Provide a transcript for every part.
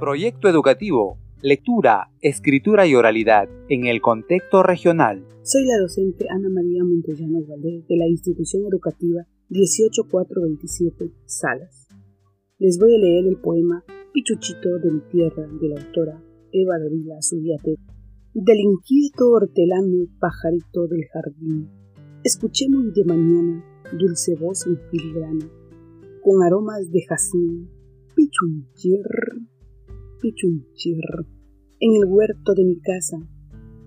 Proyecto educativo, lectura, escritura y oralidad en el contexto regional. Soy la docente Ana María Montellanos Valdés de la institución educativa 18427 Salas. Les voy a leer el poema Pichuchito de mi tierra de la autora Eva Davila Zubiate del inquieto hortelano pajarito del jardín. Escuché muy de mañana dulce voz en filigrana, con aromas de jazmín, pichunchir, pichunchir, en el huerto de mi casa,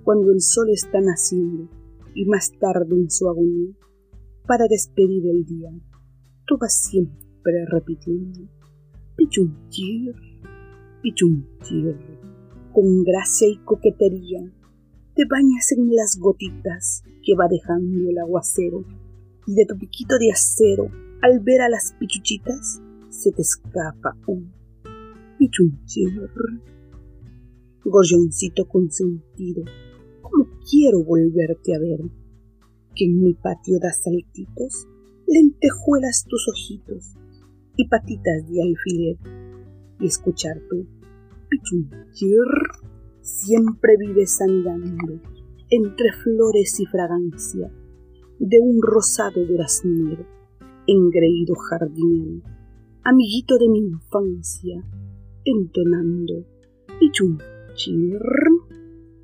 cuando el sol está naciendo y más tarde en su agonía, para despedir el día, tú vas siempre repitiendo, pichunchir, pichunchir con gracia y coquetería, te bañas en las gotitas que va dejando el aguacero y de tu piquito de acero, al ver a las pichuchitas, se te escapa un pichunchir. Gorrioncito consentido, ¿cómo quiero volverte a ver? Que en mi patio das saltitos, lentejuelas tus ojitos y patitas de alfiler y escuchar tu pichunchir siempre vives andando entre flores y fragancia de un rosado duraznero, engreído jardinero, amiguito de mi infancia, entonando pichunchir,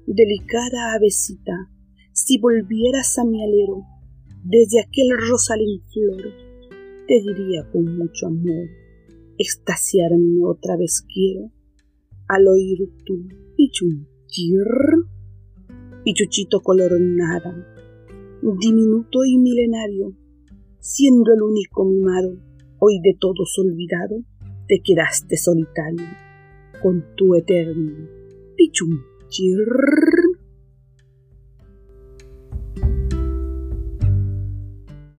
delicada avecita, si volvieras a mi alero desde aquel rosal en flor, te diría con mucho amor, extasiarme otra vez quiero al oír tu pichunchir, pichuchito color nada, diminuto y milenario, siendo el único mimado, hoy de todos olvidado, te quedaste solitario con tu eterno.